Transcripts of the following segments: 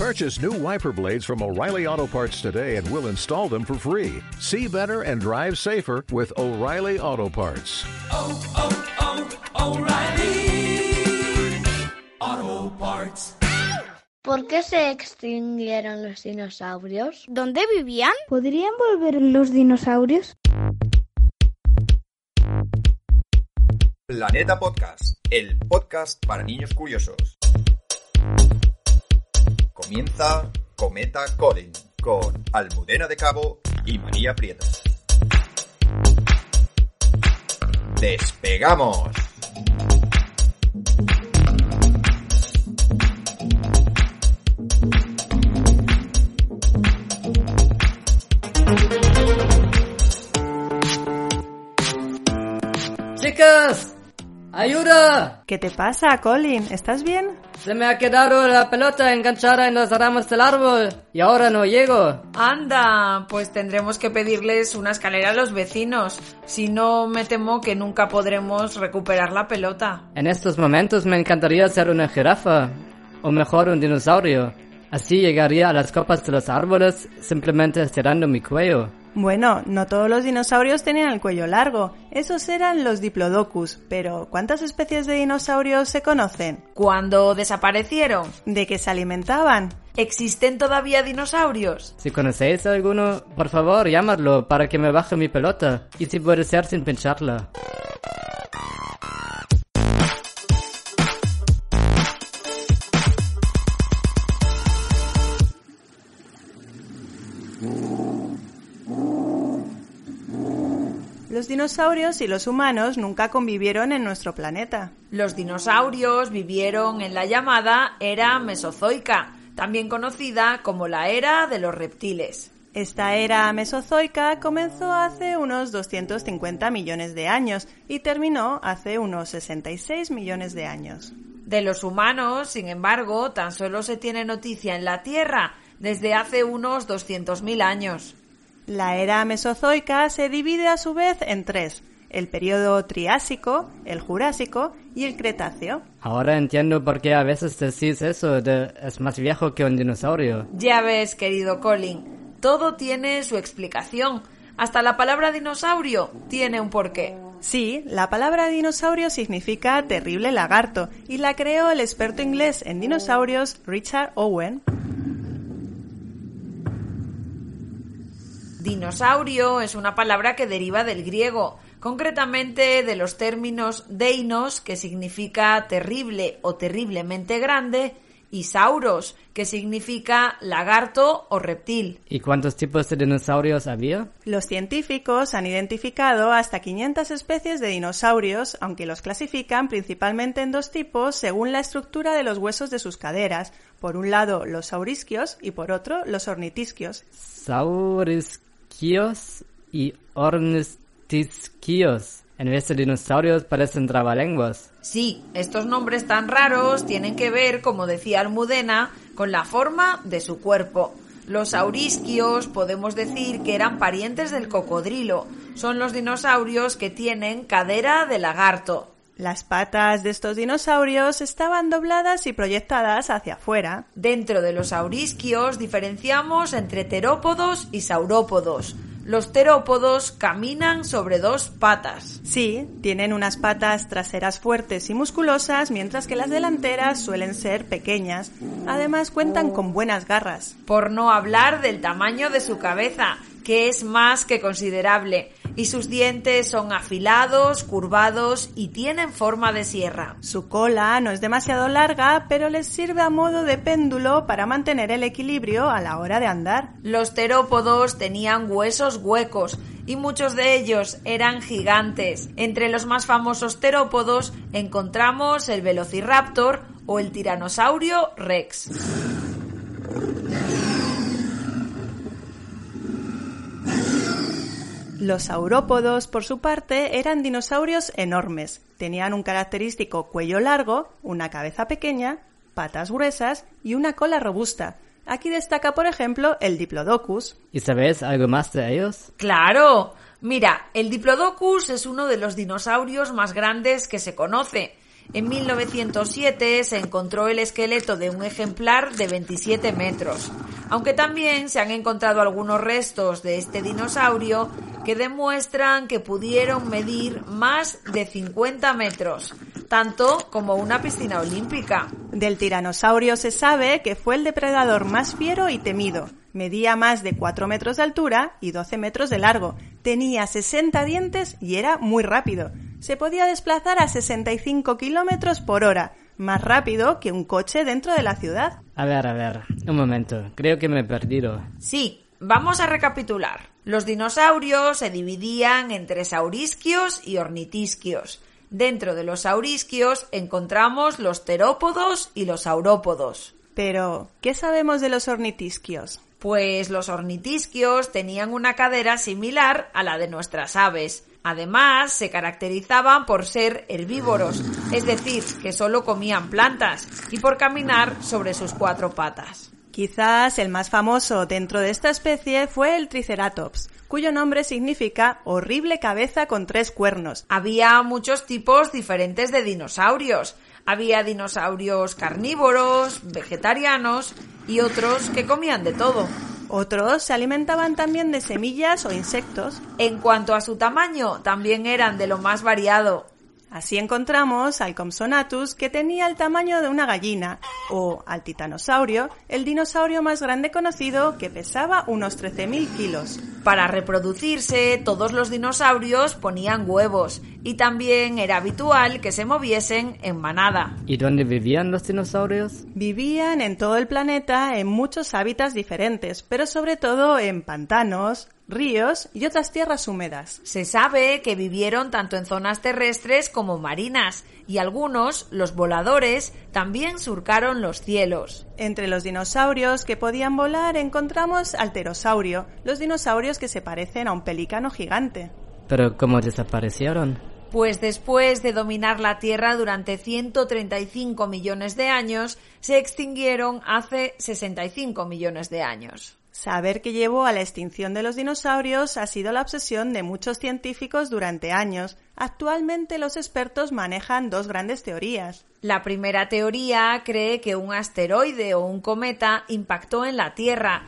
Purchase new wiper blades from O'Reilly Auto Parts today and we'll install them for free. See better and drive safer with O'Reilly Auto Parts. oh, oh, oh O'Reilly. Auto Parts. ¿Por qué se extinguieron los dinosaurios? ¿Dónde vivían? ¿Podrían volver los dinosaurios? Planeta Podcast, el podcast para niños curiosos. Comienza Cometa Colin con Almudena de Cabo y María Prieto. ¡Despegamos! Ayuda. ¿Qué te pasa, Colin? ¿Estás bien? Se me ha quedado la pelota enganchada en las ramas del árbol y ahora no llego. Anda, pues tendremos que pedirles una escalera a los vecinos. Si no, me temo que nunca podremos recuperar la pelota. En estos momentos me encantaría ser una jirafa, o mejor un dinosaurio. Así llegaría a las copas de los árboles simplemente estirando mi cuello. Bueno, no todos los dinosaurios tenían el cuello largo. Esos eran los diplodocus. Pero, ¿cuántas especies de dinosaurios se conocen? ¿Cuándo desaparecieron? ¿De qué se alimentaban? ¿Existen todavía dinosaurios? Si conocéis a alguno, por favor, llamadlo para que me baje mi pelota. Y si puede ser sin pincharla. Los dinosaurios y los humanos nunca convivieron en nuestro planeta. Los dinosaurios vivieron en la llamada era mesozoica, también conocida como la era de los reptiles. Esta era mesozoica comenzó hace unos 250 millones de años y terminó hace unos 66 millones de años. De los humanos, sin embargo, tan solo se tiene noticia en la Tierra desde hace unos 200.000 años. La era mesozoica se divide a su vez en tres, el periodo Triásico, el Jurásico y el Cretáceo. Ahora entiendo por qué a veces decís eso de es más viejo que un dinosaurio. Ya ves, querido Colin, todo tiene su explicación. Hasta la palabra dinosaurio tiene un porqué. Sí, la palabra dinosaurio significa terrible lagarto y la creó el experto inglés en dinosaurios Richard Owen. Dinosaurio es una palabra que deriva del griego, concretamente de los términos deinos, que significa terrible o terriblemente grande, y sauros, que significa lagarto o reptil. ¿Y cuántos tipos de dinosaurios había? Los científicos han identificado hasta 500 especies de dinosaurios, aunque los clasifican principalmente en dos tipos según la estructura de los huesos de sus caderas. Por un lado, los saurisquios y por otro, los ornitisquios. Saurisquios y ornitisquios. En vez de dinosaurios parecen trabalenguas. Sí, estos nombres tan raros tienen que ver, como decía Almudena, con la forma de su cuerpo. Los saurisquios podemos decir que eran parientes del cocodrilo. Son los dinosaurios que tienen cadera de lagarto. Las patas de estos dinosaurios estaban dobladas y proyectadas hacia afuera. Dentro de los saurisquios diferenciamos entre terópodos y saurópodos. Los terópodos caminan sobre dos patas. Sí, tienen unas patas traseras fuertes y musculosas, mientras que las delanteras suelen ser pequeñas. Además cuentan con buenas garras. Por no hablar del tamaño de su cabeza, que es más que considerable, y sus dientes son afilados, curvados y tienen forma de sierra. Su cola no es demasiado larga, pero les sirve a modo de péndulo para mantener el equilibrio a la hora de andar. Los terópodos tenían huesos huecos y muchos de ellos eran gigantes. Entre los más famosos terópodos encontramos el Velociraptor o el Tiranosaurio Rex. Los saurópodos, por su parte, eran dinosaurios enormes. Tenían un característico cuello largo, una cabeza pequeña, patas gruesas y una cola robusta. Aquí destaca, por ejemplo, el Diplodocus. ¿Y sabéis algo más de ellos? Claro. Mira, el Diplodocus es uno de los dinosaurios más grandes que se conoce. En 1907 se encontró el esqueleto de un ejemplar de 27 metros, aunque también se han encontrado algunos restos de este dinosaurio que demuestran que pudieron medir más de 50 metros, tanto como una piscina olímpica. Del tiranosaurio se sabe que fue el depredador más fiero y temido. Medía más de 4 metros de altura y 12 metros de largo. Tenía 60 dientes y era muy rápido. Se podía desplazar a 65 kilómetros por hora, más rápido que un coche dentro de la ciudad. A ver, a ver, un momento, creo que me he perdido. Sí, vamos a recapitular. Los dinosaurios se dividían entre saurisquios y ornitisquios. Dentro de los saurisquios encontramos los terópodos y los saurópodos. Pero, ¿qué sabemos de los ornitisquios? Pues los ornitisquios tenían una cadera similar a la de nuestras aves. Además, se caracterizaban por ser herbívoros, es decir, que solo comían plantas y por caminar sobre sus cuatro patas. Quizás el más famoso dentro de esta especie fue el Triceratops, cuyo nombre significa horrible cabeza con tres cuernos. Había muchos tipos diferentes de dinosaurios. Había dinosaurios carnívoros, vegetarianos y otros que comían de todo. Otros se alimentaban también de semillas o insectos. En cuanto a su tamaño, también eran de lo más variado. Así encontramos al Compsognathus, que tenía el tamaño de una gallina, o al titanosaurio, el dinosaurio más grande conocido que pesaba unos 13.000 kilos. Para reproducirse, todos los dinosaurios ponían huevos y también era habitual que se moviesen en manada. ¿Y dónde vivían los dinosaurios? Vivían en todo el planeta en muchos hábitats diferentes, pero sobre todo en pantanos, ríos y otras tierras húmedas. Se sabe que vivieron tanto en zonas terrestres como marinas y algunos, los voladores, también surcaron los cielos. Entre los dinosaurios que podían volar encontramos al pterosaurio, los dinosaurios que se parecen a un pelícano gigante. ¿Pero cómo desaparecieron? Pues después de dominar la Tierra durante 135 millones de años, se extinguieron hace 65 millones de años. Saber que llevó a la extinción de los dinosaurios ha sido la obsesión de muchos científicos durante años. Actualmente los expertos manejan dos grandes teorías. La primera teoría cree que un asteroide o un cometa impactó en la Tierra,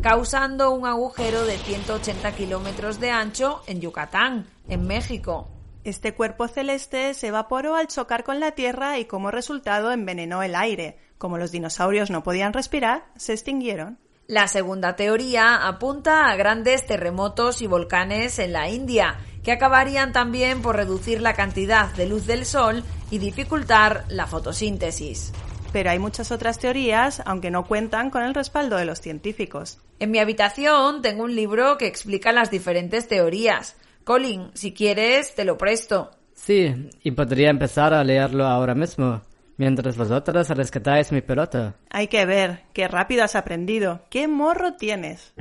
causando un agujero de 180 kilómetros de ancho en Yucatán, en México. Este cuerpo celeste se evaporó al chocar con la Tierra y como resultado envenenó el aire. Como los dinosaurios no podían respirar, se extinguieron. La segunda teoría apunta a grandes terremotos y volcanes en la India, que acabarían también por reducir la cantidad de luz del Sol y dificultar la fotosíntesis. Pero hay muchas otras teorías, aunque no cuentan con el respaldo de los científicos. En mi habitación tengo un libro que explica las diferentes teorías. Colin, si quieres, te lo presto. Sí, y podría empezar a leerlo ahora mismo, mientras vosotras rescatáis mi pelota. Hay que ver, qué rápido has aprendido, qué morro tienes.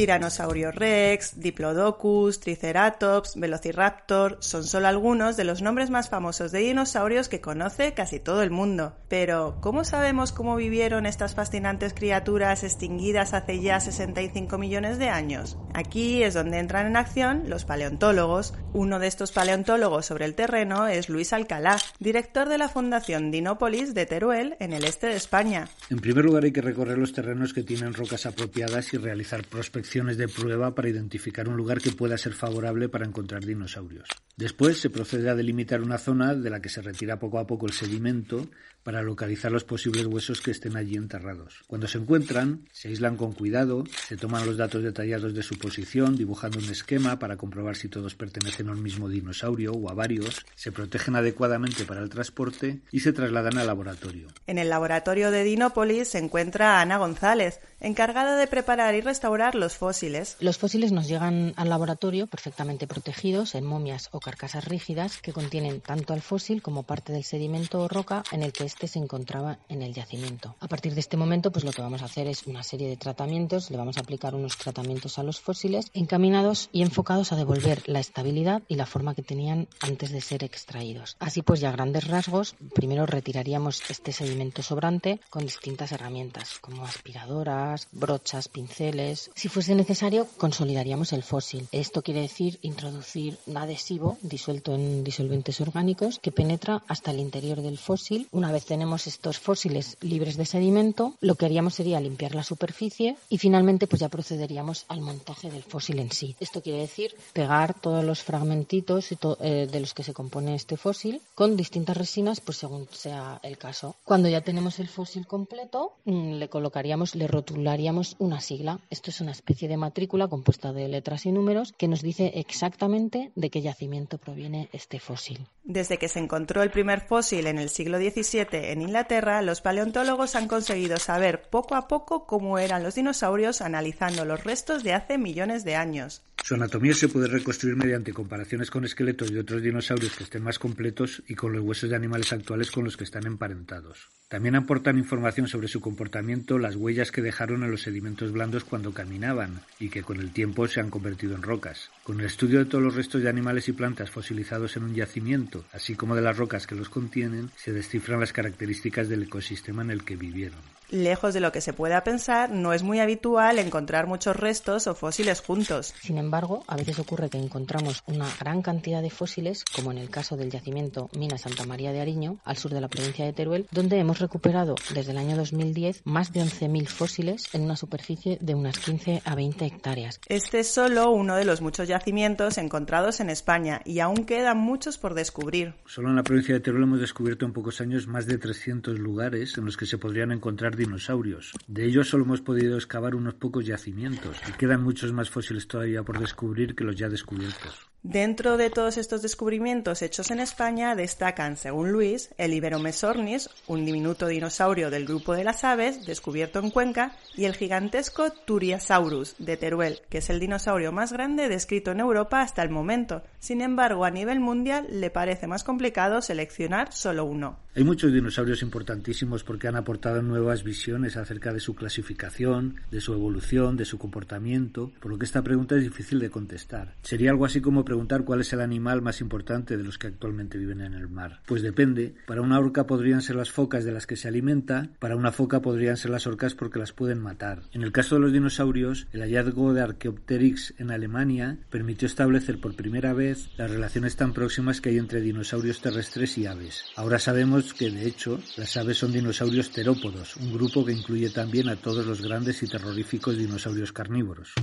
Tiranosaurio Rex, Diplodocus, Triceratops, Velociraptor son solo algunos de los nombres más famosos de dinosaurios que conoce casi todo el mundo. Pero, ¿cómo sabemos cómo vivieron estas fascinantes criaturas extinguidas hace ya 65 millones de años? Aquí es donde entran en acción los paleontólogos. Uno de estos paleontólogos sobre el terreno es Luis Alcalá, director de la Fundación Dinópolis de Teruel, en el este de España. En primer lugar hay que recorrer los terrenos que tienen rocas apropiadas y realizar prospecciones de prueba para identificar un lugar que pueda ser favorable para encontrar dinosaurios. Después se procede a delimitar una zona de la que se retira poco a poco el sedimento para localizar los posibles huesos que estén allí enterrados. Cuando se encuentran, se aíslan con cuidado, se toman los datos detallados de su posición, dibujando un esquema para comprobar si todos pertenecen a un mismo dinosaurio o a varios, se protegen adecuadamente para el transporte y se trasladan al laboratorio. En el laboratorio de Dinópolis se encuentra Ana González, encargada de preparar y restaurar los fósiles. Los fósiles nos llegan al laboratorio perfectamente protegidos en momias o carcasas rígidas que contienen tanto al fósil como parte del sedimento o roca en el que éste se encontraba en el yacimiento. A partir de este momento, pues lo que vamos a hacer es una serie de tratamientos, le vamos a aplicar unos tratamientos a los fósiles encaminados y enfocados a devolver la estabilidad y la forma que tenían antes de ser extraídos. Así pues, ya a grandes rasgos, primero retiraríamos este sedimento sobrante con distintas herramientas como aspiradoras, brochas, pinceles. Si fuese necesario, consolidaríamos el fósil. Esto quiere decir introducir un adhesivo disuelto en disolventes orgánicos que penetra hasta el interior del fósil. Una vez tenemos estos fósiles libres de sedimento, lo que haríamos sería limpiar la superficie y finalmente pues ya procederíamos al montaje del fósil en sí. Esto quiere decir pegar todos los fragmentitos eh, de los que se compone este fósil con distintas resinas, pues según sea el caso. Cuando ya tenemos el fósil completo, mm, le colocaríamos, le rotularíamos una sigla. Esto es una especie de matrícula compuesta de letras y números que nos dice exactamente de qué yacimiento proviene este fósil. Desde que se encontró el primer fósil en el siglo XVII en Inglaterra, los paleontólogos han conseguido saber poco a poco cómo eran los dinosaurios analizando los restos de hace millones de años. Su anatomía se puede reconstruir mediante comparaciones con esqueletos de otros dinosaurios que estén más completos y con los huesos de animales actuales con los que están emparentados. También aportan información sobre su comportamiento las huellas que dejaron en los sedimentos blandos cuando caminaban y que con el tiempo se han convertido en rocas. Con el estudio de todos los restos de animales y plantas fosilizados en un yacimiento, así como de las rocas que los contienen, se descifran las características del ecosistema en el que vivieron. Lejos de lo que se pueda pensar, no es muy habitual encontrar muchos restos o fósiles juntos. Sin embargo, a veces ocurre que encontramos una gran cantidad de fósiles, como en el caso del yacimiento Mina Santa María de Ariño, al sur de la provincia de Teruel, donde hemos recuperado desde el año 2010 más de 11.000 fósiles en una superficie de unas 15 a 20 hectáreas. Este es solo uno de los muchos yacimientos encontrados en España y aún quedan muchos por descubrir. Solo en la provincia de Teruel hemos descubierto en pocos años más de 300 lugares en los que se podrían encontrar dinosaurios. De ellos solo hemos podido excavar unos pocos yacimientos y quedan muchos más fósiles todavía por descubrir que los ya descubiertos. Dentro de todos estos descubrimientos hechos en España destacan, según Luis, el Iberomesornis, un diminuto dinosaurio del grupo de las aves descubierto en Cuenca, y el gigantesco Turiasaurus de Teruel, que es el dinosaurio más grande descrito en Europa hasta el momento. Sin embargo, a nivel mundial le parece más complicado seleccionar solo uno. Hay muchos dinosaurios importantísimos porque han aportado nuevas visiones acerca de su clasificación, de su evolución, de su comportamiento, por lo que esta pregunta es difícil de contestar. Sería algo así como preguntar cuál es el animal más importante de los que actualmente viven en el mar. Pues depende. Para una orca podrían ser las focas de las que se alimenta, para una foca podrían ser las orcas porque las pueden matar. En el caso de los dinosaurios, el hallazgo de Archaeopteryx en Alemania permitió establecer por primera vez las relaciones tan próximas que hay entre dinosaurios terrestres y aves. Ahora sabemos que, de hecho, las aves son dinosaurios terópodos, un grupo que incluye también a todos los grandes y terroríficos dinosaurios carnívoros.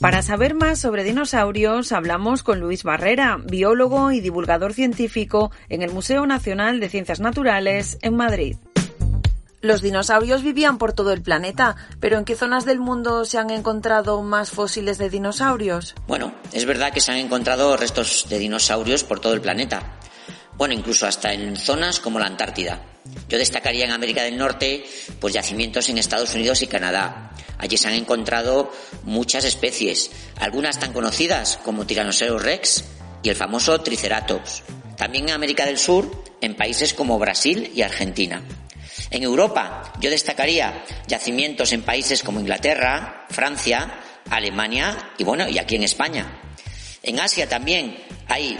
Para saber más sobre dinosaurios, hablamos con Luis Barrera, biólogo y divulgador científico en el Museo Nacional de Ciencias Naturales en Madrid. Los dinosaurios vivían por todo el planeta, pero ¿en qué zonas del mundo se han encontrado más fósiles de dinosaurios? Bueno, es verdad que se han encontrado restos de dinosaurios por todo el planeta. Bueno, incluso hasta en zonas como la Antártida. Yo destacaría en América del Norte, pues yacimientos en Estados Unidos y Canadá. Allí se han encontrado muchas especies, algunas tan conocidas como Tyrannosaurus rex y el famoso Triceratops. También en América del Sur, en países como Brasil y Argentina. En Europa, yo destacaría yacimientos en países como Inglaterra, Francia, Alemania y bueno, y aquí en España. En Asia también hay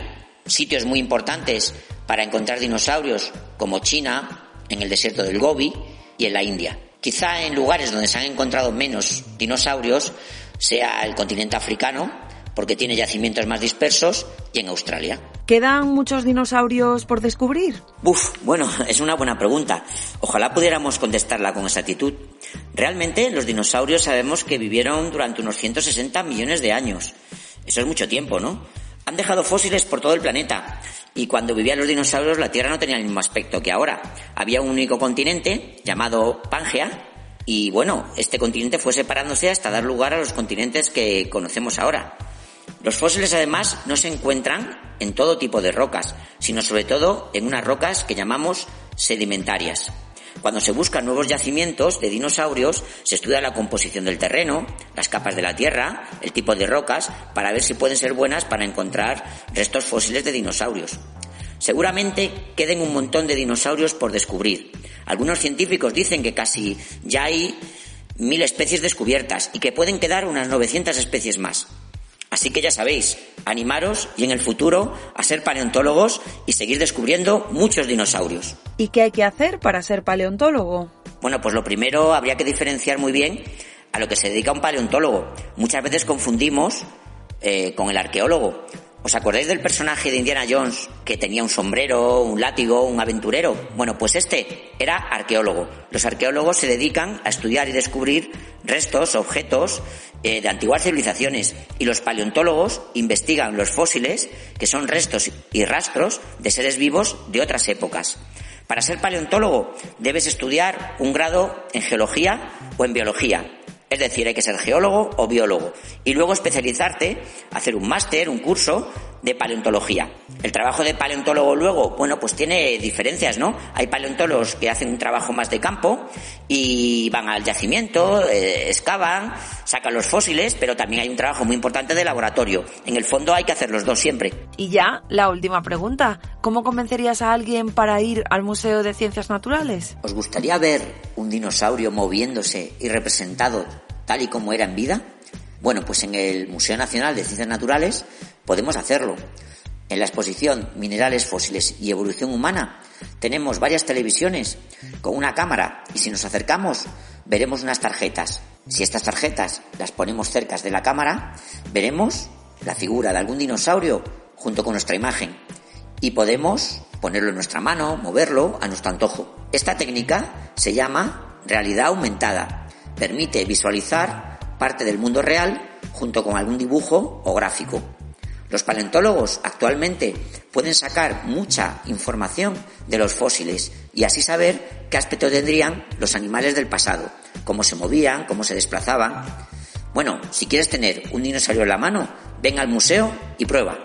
sitios muy importantes para encontrar dinosaurios como China, en el desierto del Gobi y en la India. Quizá en lugares donde se han encontrado menos dinosaurios sea el continente africano, porque tiene yacimientos más dispersos, y en Australia. ¿Quedan muchos dinosaurios por descubrir? Uf, bueno, es una buena pregunta. Ojalá pudiéramos contestarla con exactitud. Realmente los dinosaurios sabemos que vivieron durante unos 160 millones de años. Eso es mucho tiempo, ¿no? Han dejado fósiles por todo el planeta y cuando vivían los dinosaurios la Tierra no tenía el mismo aspecto que ahora. Había un único continente llamado Pangea y bueno, este continente fue separándose hasta dar lugar a los continentes que conocemos ahora. Los fósiles además no se encuentran en todo tipo de rocas, sino sobre todo en unas rocas que llamamos sedimentarias. Cuando se buscan nuevos yacimientos de dinosaurios, se estudia la composición del terreno, las capas de la tierra, el tipo de rocas, para ver si pueden ser buenas para encontrar restos fósiles de dinosaurios. Seguramente queden un montón de dinosaurios por descubrir. Algunos científicos dicen que casi ya hay mil especies descubiertas y que pueden quedar unas 900 especies más. Así que ya sabéis, animaros y en el futuro a ser paleontólogos y seguir descubriendo muchos dinosaurios. ¿Y qué hay que hacer para ser paleontólogo? Bueno, pues lo primero habría que diferenciar muy bien a lo que se dedica un paleontólogo. Muchas veces confundimos eh, con el arqueólogo. ¿Os acordáis del personaje de Indiana Jones que tenía un sombrero, un látigo, un aventurero? Bueno, pues este era arqueólogo. Los arqueólogos se dedican a estudiar y descubrir restos, objetos eh, de antiguas civilizaciones y los paleontólogos investigan los fósiles, que son restos y rastros de seres vivos de otras épocas. Para ser paleontólogo debes estudiar un grado en geología o en biología es decir, hay que ser geólogo o biólogo. Y luego especializarte, hacer un máster, un curso de paleontología. El trabajo de paleontólogo luego, bueno, pues tiene diferencias, ¿no? Hay paleontólogos que hacen un trabajo más de campo y van al yacimiento, eh, excavan, sacan los fósiles, pero también hay un trabajo muy importante de laboratorio. En el fondo hay que hacer los dos siempre. Y ya, la última pregunta. ¿Cómo convencerías a alguien para ir al Museo de Ciencias Naturales? ¿Os gustaría ver un dinosaurio moviéndose y representado tal y como era en vida? Bueno, pues en el Museo Nacional de Ciencias Naturales podemos hacerlo. En la exposición Minerales Fósiles y Evolución Humana tenemos varias televisiones con una cámara y si nos acercamos veremos unas tarjetas. Si estas tarjetas las ponemos cerca de la cámara, veremos la figura de algún dinosaurio junto con nuestra imagen y podemos ponerlo en nuestra mano, moverlo a nuestro antojo. Esta técnica se llama realidad aumentada. Permite visualizar parte del mundo real junto con algún dibujo o gráfico. Los paleontólogos actualmente pueden sacar mucha información de los fósiles y así saber qué aspecto tendrían los animales del pasado, cómo se movían, cómo se desplazaban. Bueno, si quieres tener un dinosaurio en la mano, ven al museo y prueba.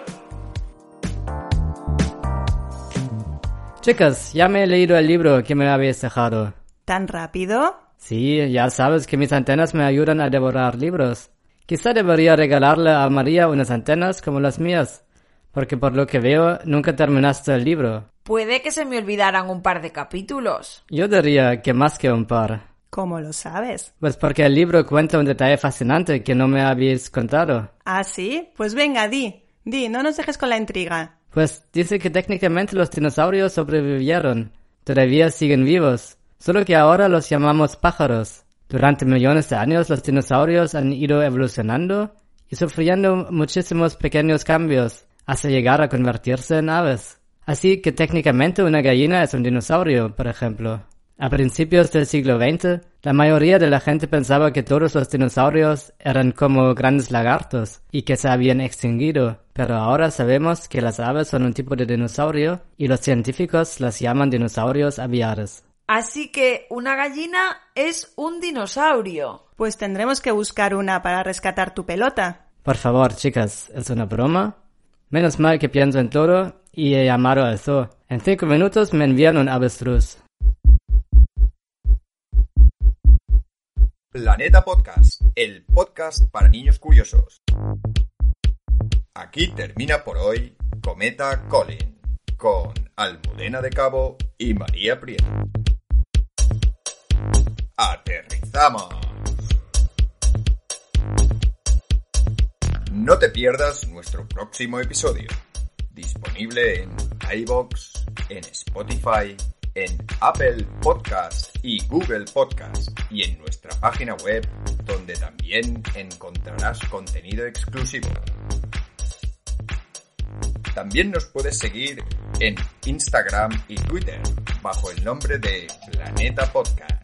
Chicas, ya me he leído el libro que me habéis dejado. ¿Tan rápido? Sí, ya sabes que mis antenas me ayudan a devorar libros. Quizá debería regalarle a María unas antenas como las mías, porque por lo que veo nunca terminaste el libro. Puede que se me olvidaran un par de capítulos. Yo diría que más que un par. ¿Cómo lo sabes? Pues porque el libro cuenta un detalle fascinante que no me habéis contado. ¿Ah, sí? Pues venga, di. Di, no nos dejes con la intriga. Pues dice que técnicamente los dinosaurios sobrevivieron. Todavía siguen vivos. Solo que ahora los llamamos pájaros. Durante millones de años los dinosaurios han ido evolucionando y sufriendo muchísimos pequeños cambios hasta llegar a convertirse en aves. Así que técnicamente una gallina es un dinosaurio, por ejemplo. A principios del siglo XX, la mayoría de la gente pensaba que todos los dinosaurios eran como grandes lagartos y que se habían extinguido, pero ahora sabemos que las aves son un tipo de dinosaurio y los científicos las llaman dinosaurios aviares. Así que una gallina es un dinosaurio. Pues tendremos que buscar una para rescatar tu pelota. Por favor, chicas, ¿es una broma? Menos mal que pienso en todo y he llamado al zoo. En cinco minutos me envían un avestruz. Planeta Podcast, el podcast para niños curiosos. Aquí termina por hoy Cometa Colin, con Almudena de Cabo y María Prieto. ¡Aterrizamos! No te pierdas nuestro próximo episodio, disponible en iBox, en Spotify, en Apple Podcast y Google Podcast y en nuestra página web donde también encontrarás contenido exclusivo. También nos puedes seguir en Instagram y Twitter bajo el nombre de Planeta Podcast.